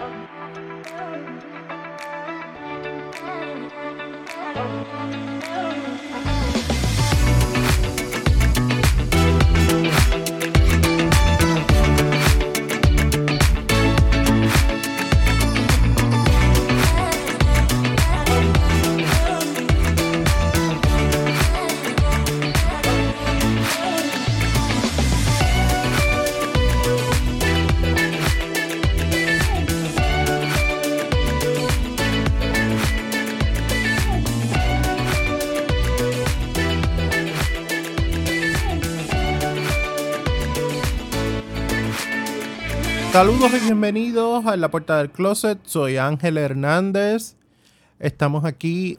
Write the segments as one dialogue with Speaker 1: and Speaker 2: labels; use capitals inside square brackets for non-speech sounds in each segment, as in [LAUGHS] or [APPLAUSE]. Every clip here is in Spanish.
Speaker 1: Thank you. Saludos y bienvenidos a La Puerta del Closet. Soy Ángel Hernández. Estamos aquí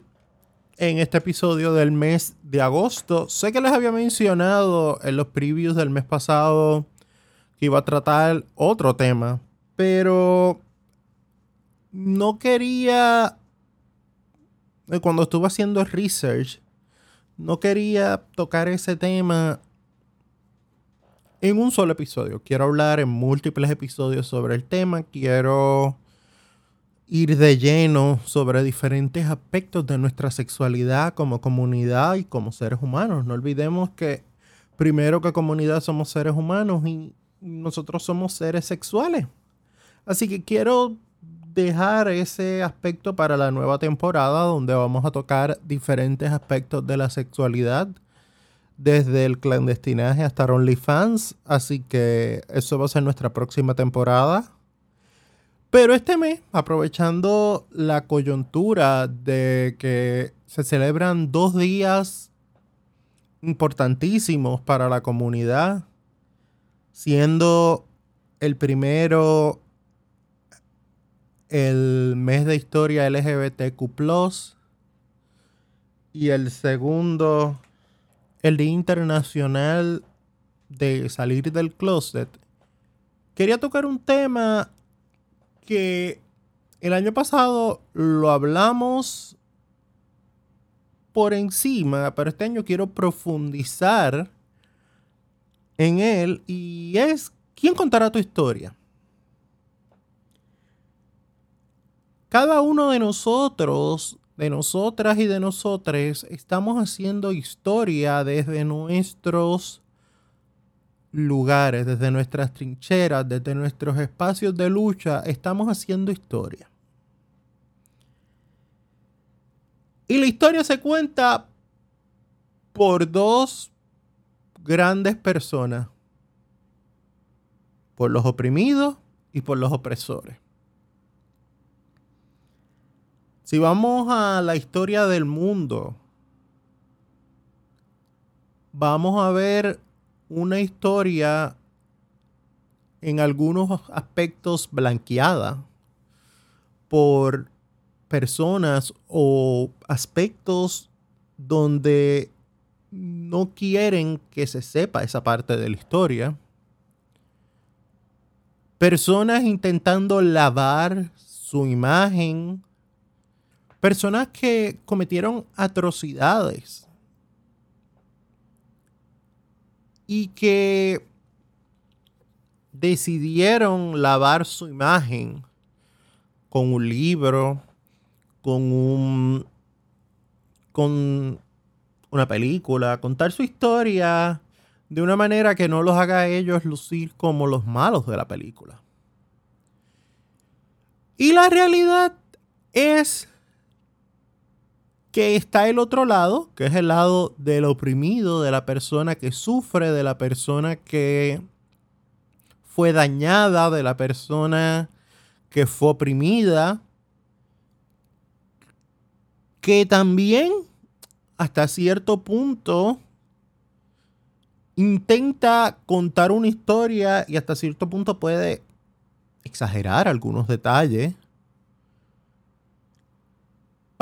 Speaker 1: en este episodio del mes de agosto. Sé que les había mencionado en los previews del mes pasado que iba a tratar otro tema, pero no quería, cuando estuve haciendo research, no quería tocar ese tema en un solo episodio. Quiero hablar en múltiples episodios sobre el tema. Quiero ir de lleno sobre diferentes aspectos de nuestra sexualidad como comunidad y como seres humanos. No olvidemos que primero que comunidad somos seres humanos y nosotros somos seres sexuales. Así que quiero dejar ese aspecto para la nueva temporada donde vamos a tocar diferentes aspectos de la sexualidad desde el clandestinaje hasta OnlyFans. Así que eso va a ser nuestra próxima temporada. Pero este mes, aprovechando la coyuntura de que se celebran dos días importantísimos para la comunidad, siendo el primero el mes de historia LGBTQ, y el segundo el Día Internacional de Salir del Closet, quería tocar un tema que el año pasado lo hablamos por encima, pero este año quiero profundizar en él y es ¿quién contará tu historia? Cada uno de nosotros de nosotras y de nosotros estamos haciendo historia desde nuestros lugares, desde nuestras trincheras, desde nuestros espacios de lucha, estamos haciendo historia. Y la historia se cuenta por dos grandes personas, por los oprimidos y por los opresores. Si vamos a la historia del mundo, vamos a ver una historia en algunos aspectos blanqueada por personas o aspectos donde no quieren que se sepa esa parte de la historia. Personas intentando lavar su imagen Personas que cometieron atrocidades y que decidieron lavar su imagen con un libro, con un con una película, contar su historia de una manera que no los haga a ellos lucir como los malos de la película. Y la realidad es que está el otro lado, que es el lado del oprimido, de la persona que sufre, de la persona que fue dañada, de la persona que fue oprimida, que también hasta cierto punto intenta contar una historia y hasta cierto punto puede exagerar algunos detalles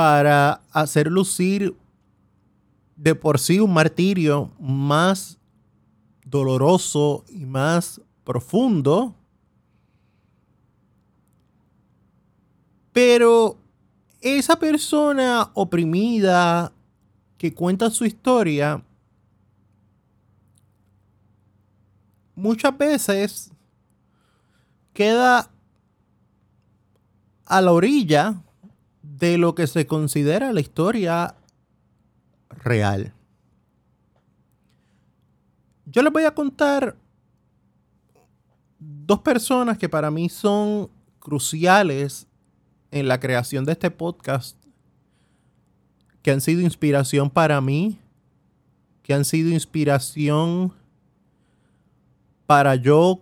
Speaker 1: para hacer lucir de por sí un martirio más doloroso y más profundo. Pero esa persona oprimida que cuenta su historia muchas veces queda a la orilla de lo que se considera la historia real. Yo les voy a contar dos personas que para mí son cruciales en la creación de este podcast, que han sido inspiración para mí, que han sido inspiración para yo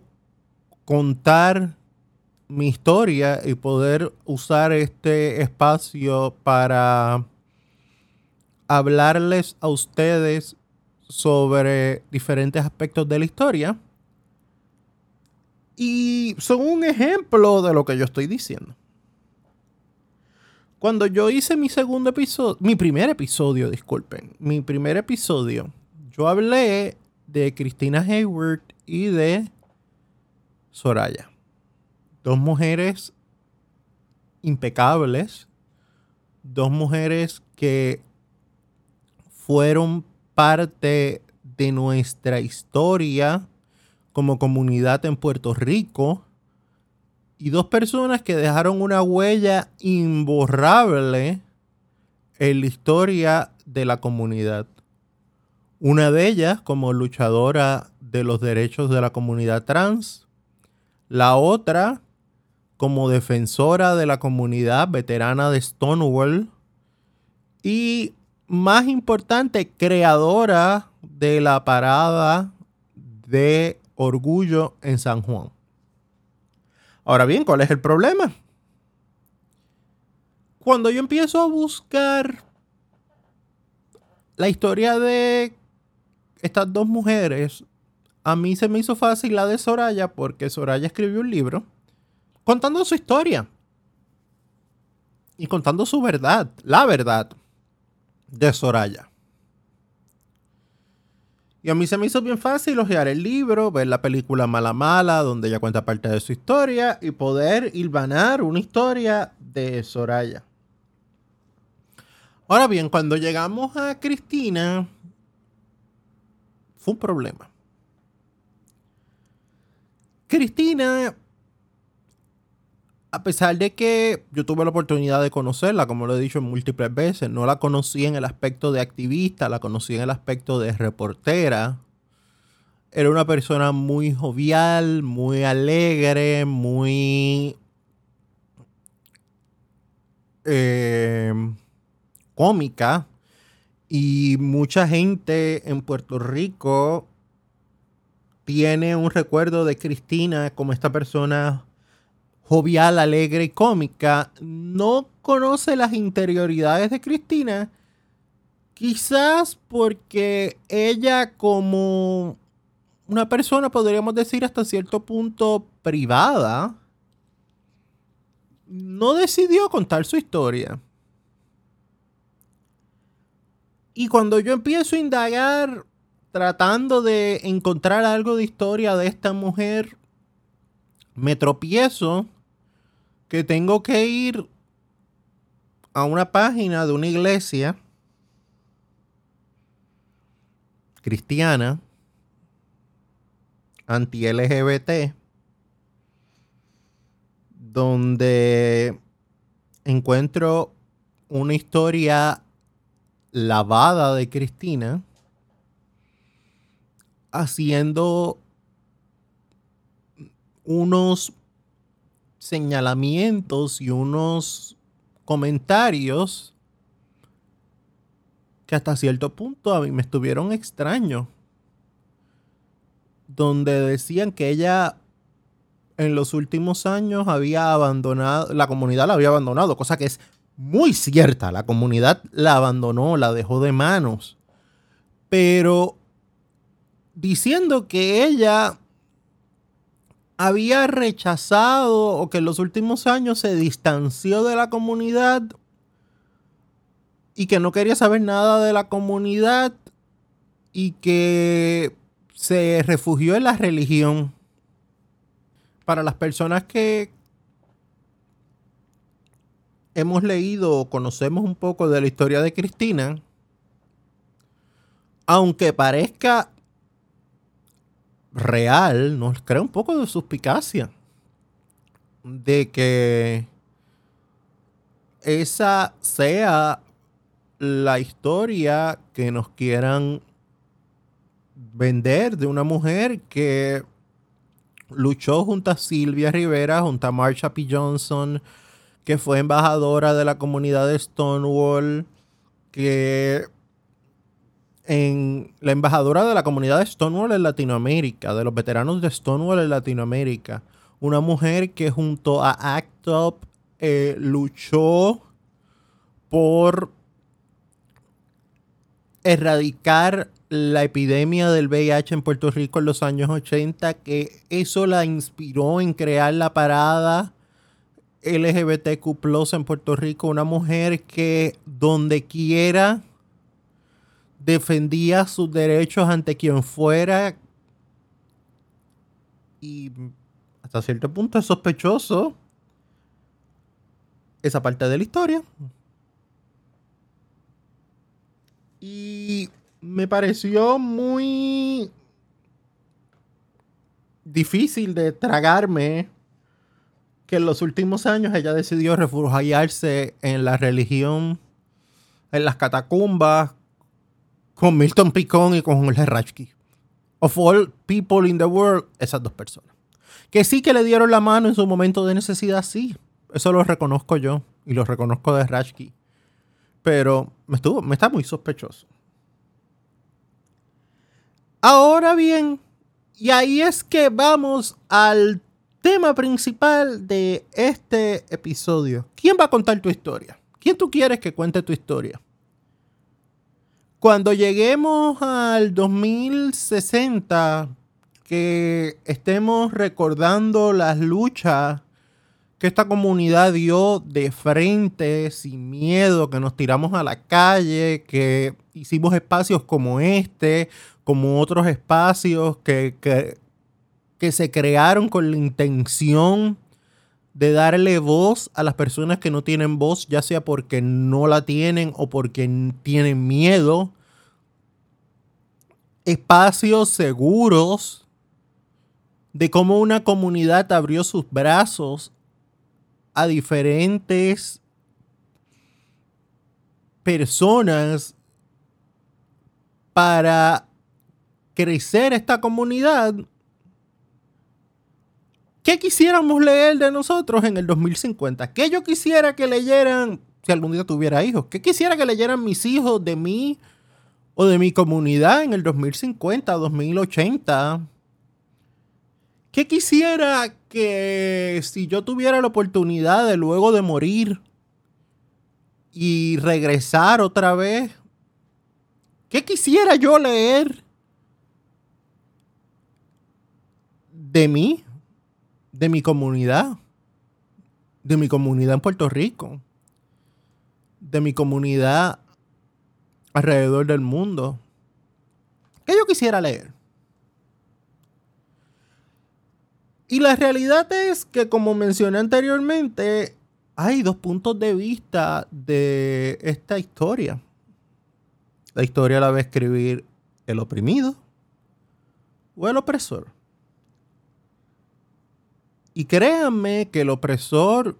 Speaker 1: contar mi historia y poder usar este espacio para hablarles a ustedes sobre diferentes aspectos de la historia. Y son un ejemplo de lo que yo estoy diciendo. Cuando yo hice mi segundo episodio, mi primer episodio, disculpen, mi primer episodio, yo hablé de Christina Hayward y de Soraya. Dos mujeres impecables, dos mujeres que fueron parte de nuestra historia como comunidad en Puerto Rico. Y dos personas que dejaron una huella imborrable en la historia de la comunidad. Una de ellas como luchadora de los derechos de la comunidad trans, la otra como defensora de la comunidad veterana de Stonewall y más importante, creadora de la parada de orgullo en San Juan. Ahora bien, ¿cuál es el problema? Cuando yo empiezo a buscar la historia de estas dos mujeres, a mí se me hizo fácil la de Soraya porque Soraya escribió un libro contando su historia y contando su verdad, la verdad de Soraya. Y a mí se me hizo bien fácil ojear el libro, ver la película Mala Mala, donde ella cuenta parte de su historia, y poder hilvanar una historia de Soraya. Ahora bien, cuando llegamos a Cristina, fue un problema. Cristina a pesar de que yo tuve la oportunidad de conocerla, como lo he dicho múltiples veces, no la conocí en el aspecto de activista, la conocí en el aspecto de reportera. Era una persona muy jovial, muy alegre, muy eh, cómica. Y mucha gente en Puerto Rico tiene un recuerdo de Cristina como esta persona jovial, alegre y cómica, no conoce las interioridades de Cristina, quizás porque ella como una persona, podríamos decir hasta cierto punto privada, no decidió contar su historia. Y cuando yo empiezo a indagar tratando de encontrar algo de historia de esta mujer, me tropiezo que tengo que ir a una página de una iglesia cristiana anti-LGBT donde encuentro una historia lavada de Cristina haciendo unos señalamientos y unos comentarios que hasta cierto punto a mí me estuvieron extraños. Donde decían que ella en los últimos años había abandonado, la comunidad la había abandonado, cosa que es muy cierta. La comunidad la abandonó, la dejó de manos. Pero diciendo que ella había rechazado o que en los últimos años se distanció de la comunidad y que no quería saber nada de la comunidad y que se refugió en la religión. Para las personas que hemos leído o conocemos un poco de la historia de Cristina, aunque parezca real nos crea un poco de suspicacia de que esa sea la historia que nos quieran vender de una mujer que luchó junto a Silvia Rivera, junto a Marsha P. Johnson, que fue embajadora de la comunidad de Stonewall, que en la embajadora de la comunidad de Stonewall en Latinoamérica, de los veteranos de Stonewall en Latinoamérica, una mujer que junto a ACT UP eh, luchó por erradicar la epidemia del VIH en Puerto Rico en los años 80, que eso la inspiró en crear la parada LGBTQ en Puerto Rico, una mujer que donde quiera defendía sus derechos ante quien fuera y hasta cierto punto es sospechoso esa parte de la historia. Y me pareció muy difícil de tragarme que en los últimos años ella decidió refugiarse en la religión, en las catacumbas, con Milton Picón y con Jorge Rachki. Of all people in the world, esas dos personas. Que sí que le dieron la mano en su momento de necesidad, sí. Eso lo reconozco yo y lo reconozco de. Pero me, estuvo, me está muy sospechoso. Ahora bien, y ahí es que vamos al tema principal de este episodio. ¿Quién va a contar tu historia? ¿Quién tú quieres que cuente tu historia? Cuando lleguemos al 2060, que estemos recordando las luchas que esta comunidad dio de frente, sin miedo, que nos tiramos a la calle, que hicimos espacios como este, como otros espacios que, que, se crearon con la intención de darle voz a las personas que no tienen voz, ya sea porque no la tienen o porque tienen miedo. Espacios seguros de cómo una comunidad abrió sus brazos a diferentes personas para crecer esta comunidad, ¿qué quisiéramos leer de nosotros en el 2050? ¿Qué yo quisiera que leyeran, si algún día tuviera hijos? ¿Qué quisiera que leyeran mis hijos de mí o de mi comunidad en el 2050, 2080? ¿Qué quisiera que si yo tuviera la oportunidad de luego de morir y regresar otra vez, ¿qué quisiera yo leer de mí, de mi comunidad, de mi comunidad en Puerto Rico, de mi comunidad alrededor del mundo. ¿Qué yo quisiera leer? Y la realidad es que, como mencioné anteriormente, hay dos puntos de vista de esta historia. La historia la va a escribir el oprimido o el opresor. Y créanme que el opresor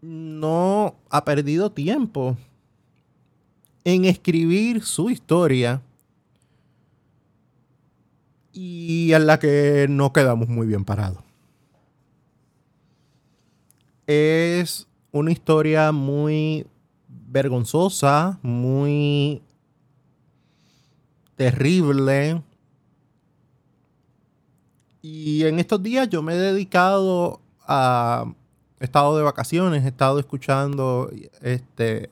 Speaker 1: no ha perdido tiempo en escribir su historia y en la que no quedamos muy bien parados. Es una historia muy vergonzosa, muy terrible, y en estos días yo me he dedicado a. He estado de vacaciones, he estado escuchando este,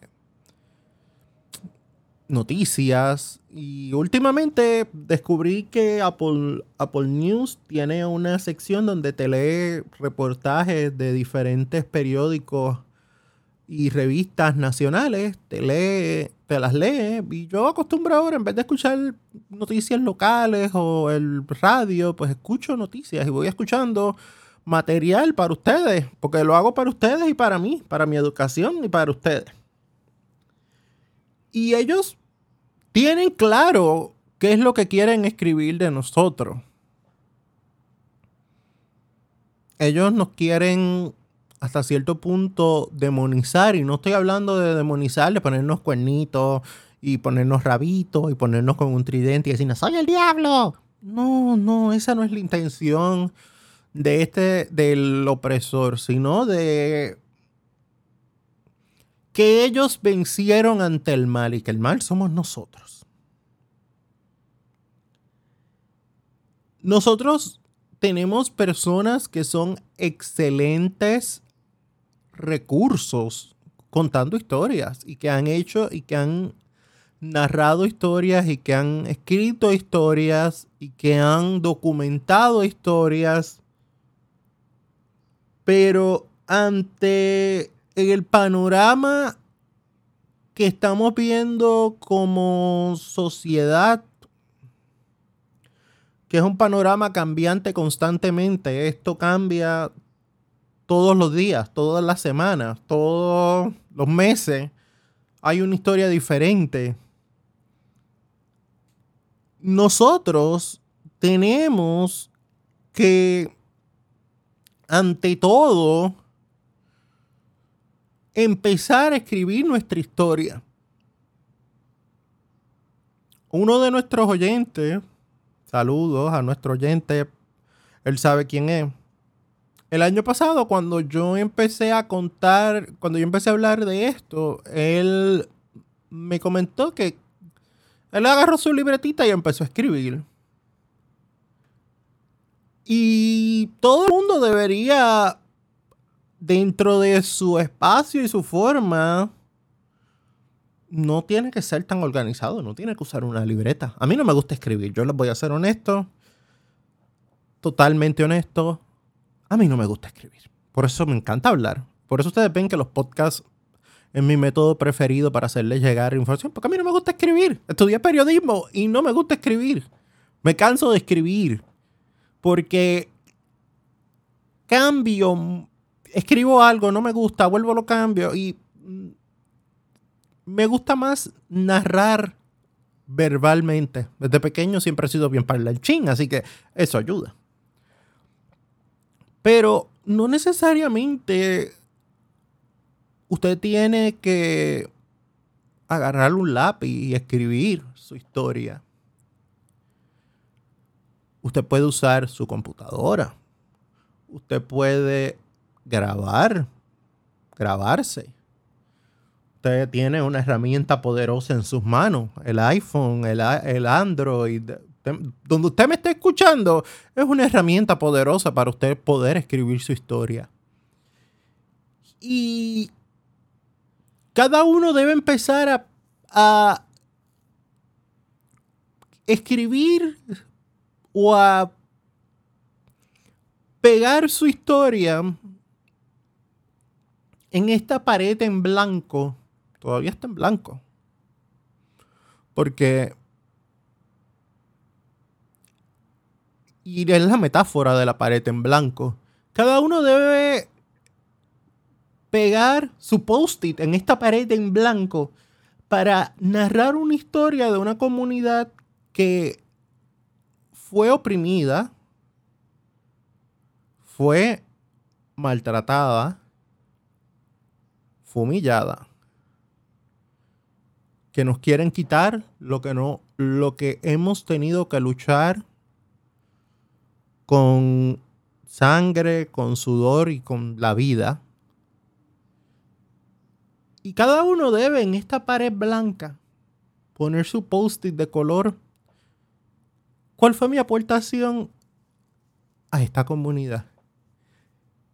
Speaker 1: noticias. Y últimamente descubrí que Apple, Apple News tiene una sección donde te lee reportajes de diferentes periódicos y revistas nacionales, te lee, te las lee. Y yo acostumbro ahora, en vez de escuchar noticias locales o el radio, pues escucho noticias y voy escuchando material para ustedes, porque lo hago para ustedes y para mí, para mi educación y para ustedes. Y ellos tienen claro qué es lo que quieren escribir de nosotros. Ellos nos quieren hasta cierto punto demonizar, y no estoy hablando de demonizar, de ponernos cuernitos y ponernos rabitos y ponernos con un tridente y decir, soy el diablo. No, no, esa no es la intención de este, del opresor, sino de que ellos vencieron ante el mal y que el mal somos nosotros. Nosotros tenemos personas que son excelentes recursos contando historias y que han hecho y que han narrado historias y que han escrito historias y que han documentado historias. Pero ante el panorama que estamos viendo como sociedad que es un panorama cambiante constantemente. Esto cambia todos los días, todas las semanas, todos los meses. Hay una historia diferente. Nosotros tenemos que, ante todo, empezar a escribir nuestra historia. Uno de nuestros oyentes Saludos a nuestro oyente. Él sabe quién es. El año pasado, cuando yo empecé a contar, cuando yo empecé a hablar de esto, él me comentó que él agarró su libretita y empezó a escribir. Y todo el mundo debería, dentro de su espacio y su forma, no tiene que ser tan organizado, no tiene que usar una libreta. A mí no me gusta escribir, yo les voy a ser honesto, totalmente honesto. A mí no me gusta escribir. Por eso me encanta hablar. Por eso ustedes ven que los podcasts es mi método preferido para hacerles llegar información, porque a mí no me gusta escribir. Estudié periodismo y no me gusta escribir. Me canso de escribir. Porque cambio, escribo algo, no me gusta, vuelvo lo cambio y me gusta más narrar verbalmente. Desde pequeño siempre he sido bien parlanchín, así que eso ayuda. Pero no necesariamente usted tiene que agarrar un lápiz y escribir su historia. Usted puede usar su computadora. Usted puede grabar, grabarse usted tiene una herramienta poderosa en sus manos, el iPhone, el, el Android, donde usted me está escuchando, es una herramienta poderosa para usted poder escribir su historia. Y cada uno debe empezar a, a escribir o a pegar su historia en esta pared en blanco todavía está en blanco. Porque... Y es la metáfora de la pared en blanco. Cada uno debe pegar su post-it en esta pared en blanco para narrar una historia de una comunidad que fue oprimida, fue maltratada, fue humillada que nos quieren quitar lo que no lo que hemos tenido que luchar con sangre, con sudor y con la vida. Y cada uno debe en esta pared blanca poner su post-it de color. ¿Cuál fue mi aportación a esta comunidad?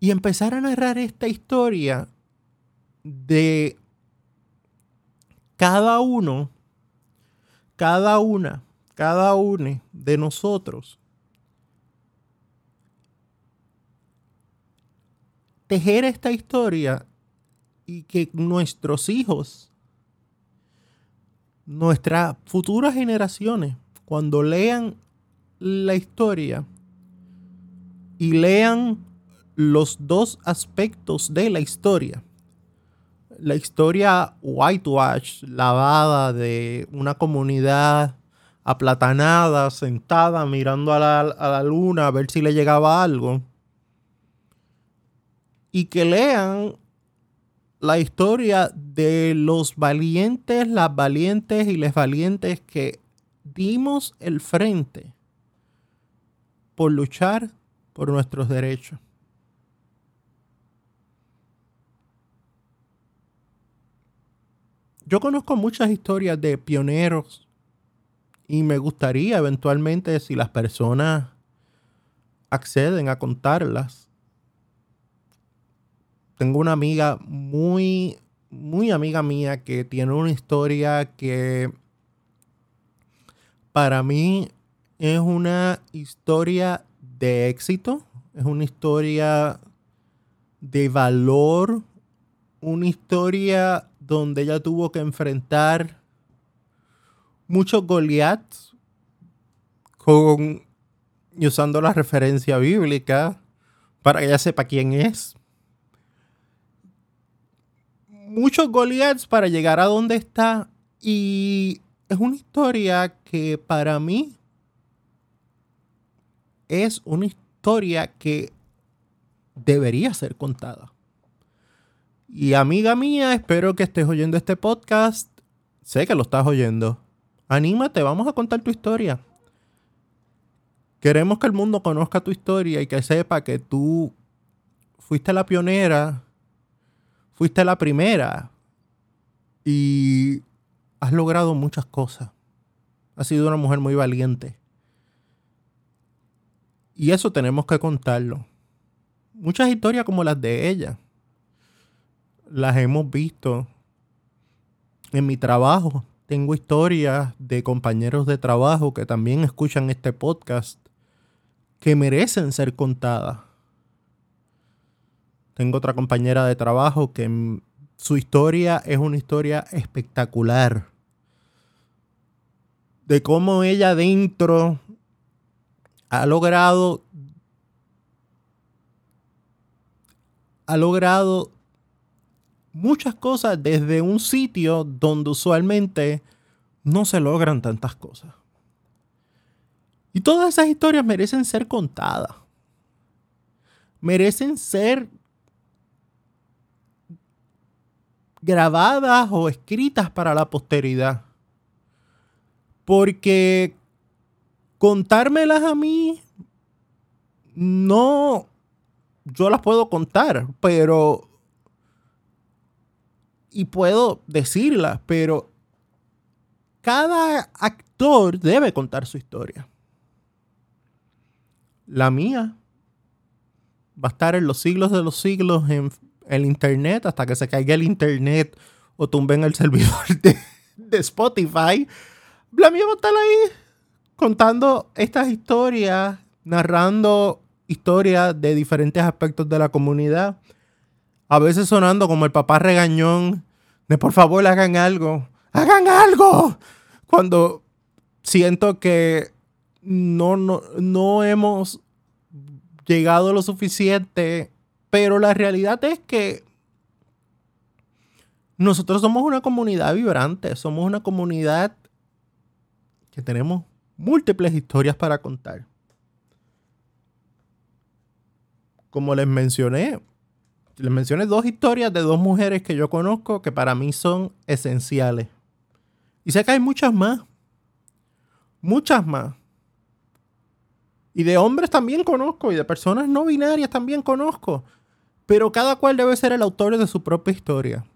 Speaker 1: Y empezar a narrar esta historia de cada uno, cada una, cada uno de nosotros tejer esta historia y que nuestros hijos, nuestras futuras generaciones, cuando lean la historia y lean los dos aspectos de la historia, la historia whitewash, lavada de una comunidad aplatanada, sentada, mirando a la, luna a ver si le llegaba algo. Y que lean la historia de los valientes, las valientes y les valientes que dimos el frente por luchar por nuestros derechos. Yo conozco muchas historias de pioneros y me gustaría eventualmente si las personas acceden a contarlas. Tengo una amiga muy, muy amiga mía que tiene una historia que para mí es una historia de éxito, es una historia de valor, una historia donde ella tuvo que enfrentar muchos Goliaths con y usando la referencia bíblica para que ella sepa quién es. Muchos Goliaths para llegar a donde está y es una historia que para mí es una historia que debería ser contada. Y amiga mía, espero que estés oyendo este podcast. Sé que lo estás oyendo. Anímate, vamos a contar tu historia. Queremos que el mundo conozca tu historia y que sepa que tú fuiste la pionera, fuiste la primera y has logrado muchas cosas. Has sido una mujer muy valiente. Y eso tenemos que contarlo. Muchas historias como las de ella las hemos visto en mi trabajo. Tengo historias de compañeros de trabajo que también escuchan este podcast que merecen ser contadas. Tengo otra compañera de trabajo que su historia es una historia espectacular. De cómo ella dentro ha logrado ha logrado muchas cosas desde un sitio donde usualmente no se logran tantas cosas. Y todas esas historias merecen ser contadas. Merecen ser grabadas o escritas para la posteridad. Porque contármelas a mí, no, yo las puedo contar, pero y puedo decirla, pero cada actor debe contar su historia. La mía va a estar en los siglos de los siglos en el internet hasta que se caiga el internet o tumben el [LAUGHS] servidor de, Spotify. La mía va a ahí contando estas historias, narrando historias de diferentes aspectos de la comunidad a veces sonando como el papá regañón de por favor hagan algo, hagan algo. Cuando siento que no, no, no hemos llegado lo suficiente, pero la realidad es que nosotros somos una comunidad vibrante, somos una comunidad que tenemos múltiples historias para contar. Como les mencioné, les mencioné dos historias de dos mujeres que yo conozco que para mí son esenciales. Y sé que hay muchas más. Muchas más. Y de hombres también conozco y de personas no binarias también conozco. Pero cada cual debe ser el autor de su propia historia.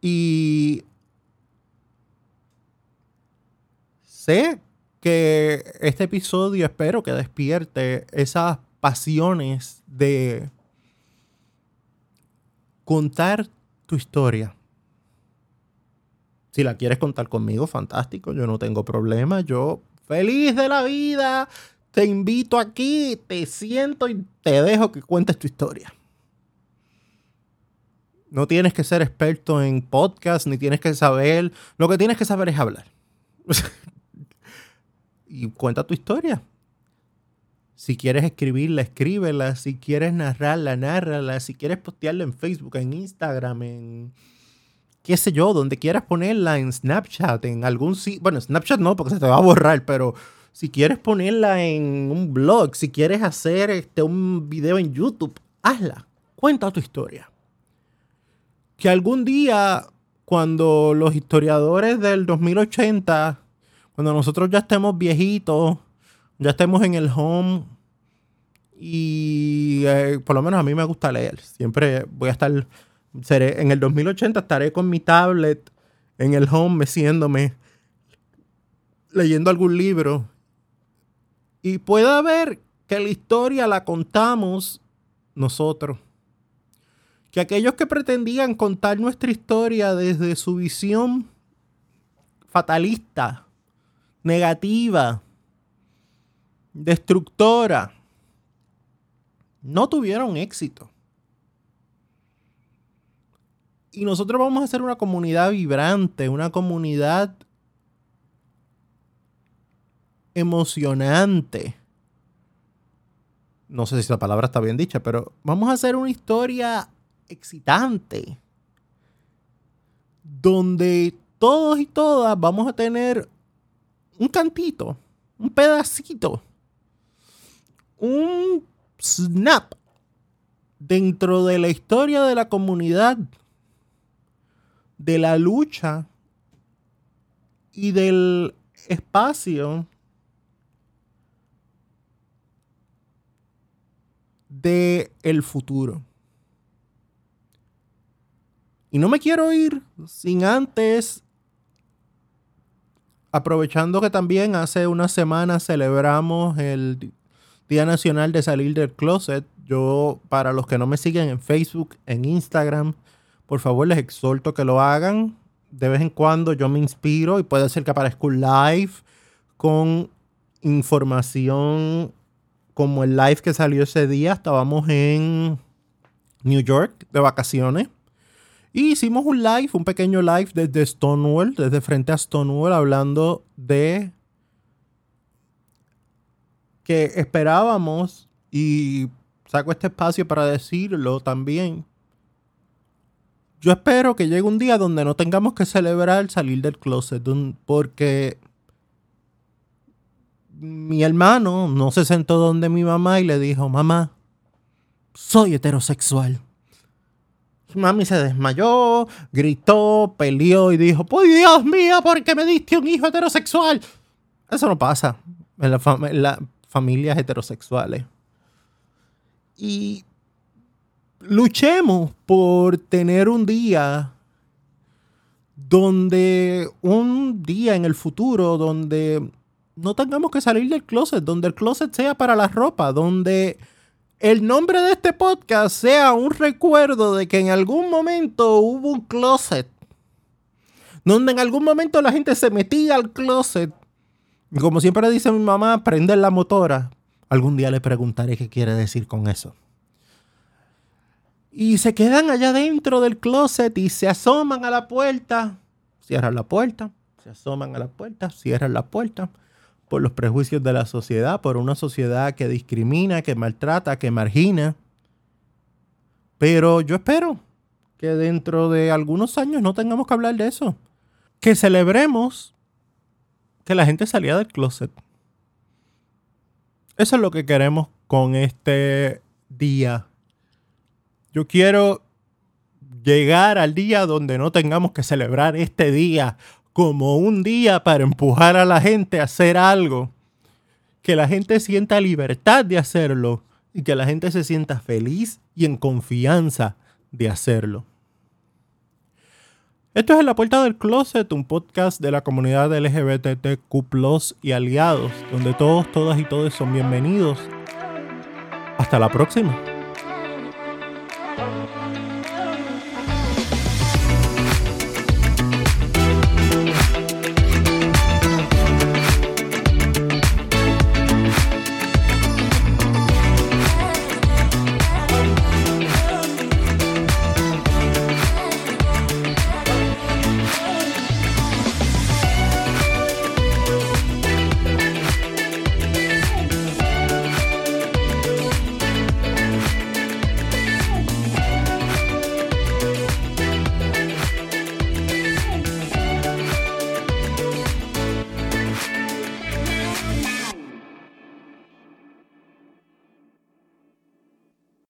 Speaker 1: Y sé que este episodio espero que despierte esas pasiones de contar tu historia. Si la quieres contar conmigo, fantástico, yo no tengo problema, yo feliz de la vida, te invito aquí, te siento y te dejo que cuentes tu historia. No tienes que ser experto en podcast, ni tienes que saber, lo que tienes que saber es hablar. [LAUGHS] y cuenta tu historia. Si quieres escribirla, escríbela. Si quieres narrarla, nárrala. Si quieres postearla en Facebook, en Instagram, en qué sé yo, donde quieras ponerla, en Snapchat, en algún sitio. Bueno, Snapchat no, porque se te va a borrar, pero si quieres ponerla en un blog, si quieres hacer este, un video en YouTube, hazla. Cuenta tu historia. Que algún día, cuando los historiadores del 2080, cuando nosotros ya estemos viejitos, ya estemos en el home y eh, por lo menos a mí me gusta leer. Siempre voy a estar, en el 2080 estaré con mi tablet en el home meciéndome, leyendo algún libro. Y pueda ver que la historia la contamos nosotros. Que aquellos que pretendían contar nuestra historia desde su visión fatalista, negativa, destructora, no tuvieron éxito. Y nosotros vamos a ser una comunidad vibrante, una comunidad emocionante. No sé si la palabra está bien dicha, pero vamos a hacer una historia excitante. Donde todos y todas vamos a tener un cantito, un pedacito un snap dentro de la historia de la comunidad, de la lucha y del espacio de el futuro. Y no me quiero ir sin antes, aprovechando que también hace una semana celebramos el Día Nacional de Salir del Closet. Yo, para los que no me siguen en Facebook, en Instagram, por favor les exhorto que lo hagan. De vez en cuando yo me inspiro y puede ser que aparezca un live con información como el live que salió ese día. Estábamos en New York de vacaciones. Y hicimos un live, un pequeño live desde Stonewall, desde frente a Stonewall, hablando de que esperábamos, y saco este espacio para decirlo también, yo espero que llegue un día donde no tengamos que celebrar salir del closet, porque mi hermano no se sentó donde mi mamá y le dijo, mamá, soy heterosexual. Mami se desmayó, gritó, peleó y dijo, pues Dios mío, ¿por qué me diste un hijo heterosexual? Eso no pasa en en la familias heterosexuales. Y luchemos por tener un día donde un día en el futuro donde no tengamos que salir del closet, donde el closet sea para la ropa, donde el nombre de este podcast sea un recuerdo de que en algún momento hubo un closet, donde en algún momento la gente se metía al closet como siempre dice mi mamá, prender la motora. Algún día le preguntaré qué quiere decir con eso. Y se quedan allá dentro del closet y se asoman a la puerta. Cierran la puerta, se asoman a la puerta, cierran la puerta. Por los prejuicios de la sociedad, por una sociedad que discrimina, que maltrata, que margina. Pero yo espero que dentro de algunos años no tengamos que hablar de eso. Que celebremos que la gente salía del closet. Eso es lo que queremos con este día. Yo quiero llegar al día donde no tengamos que celebrar este día como un día para empujar a la gente a hacer algo. Que la gente sienta libertad de hacerlo y que la gente se sienta feliz y en confianza de hacerlo. Esto es En la Puerta del Closet, un podcast de la comunidad LGBTQ y aliados, donde todos, todas y todos son bienvenidos. Hasta la próxima.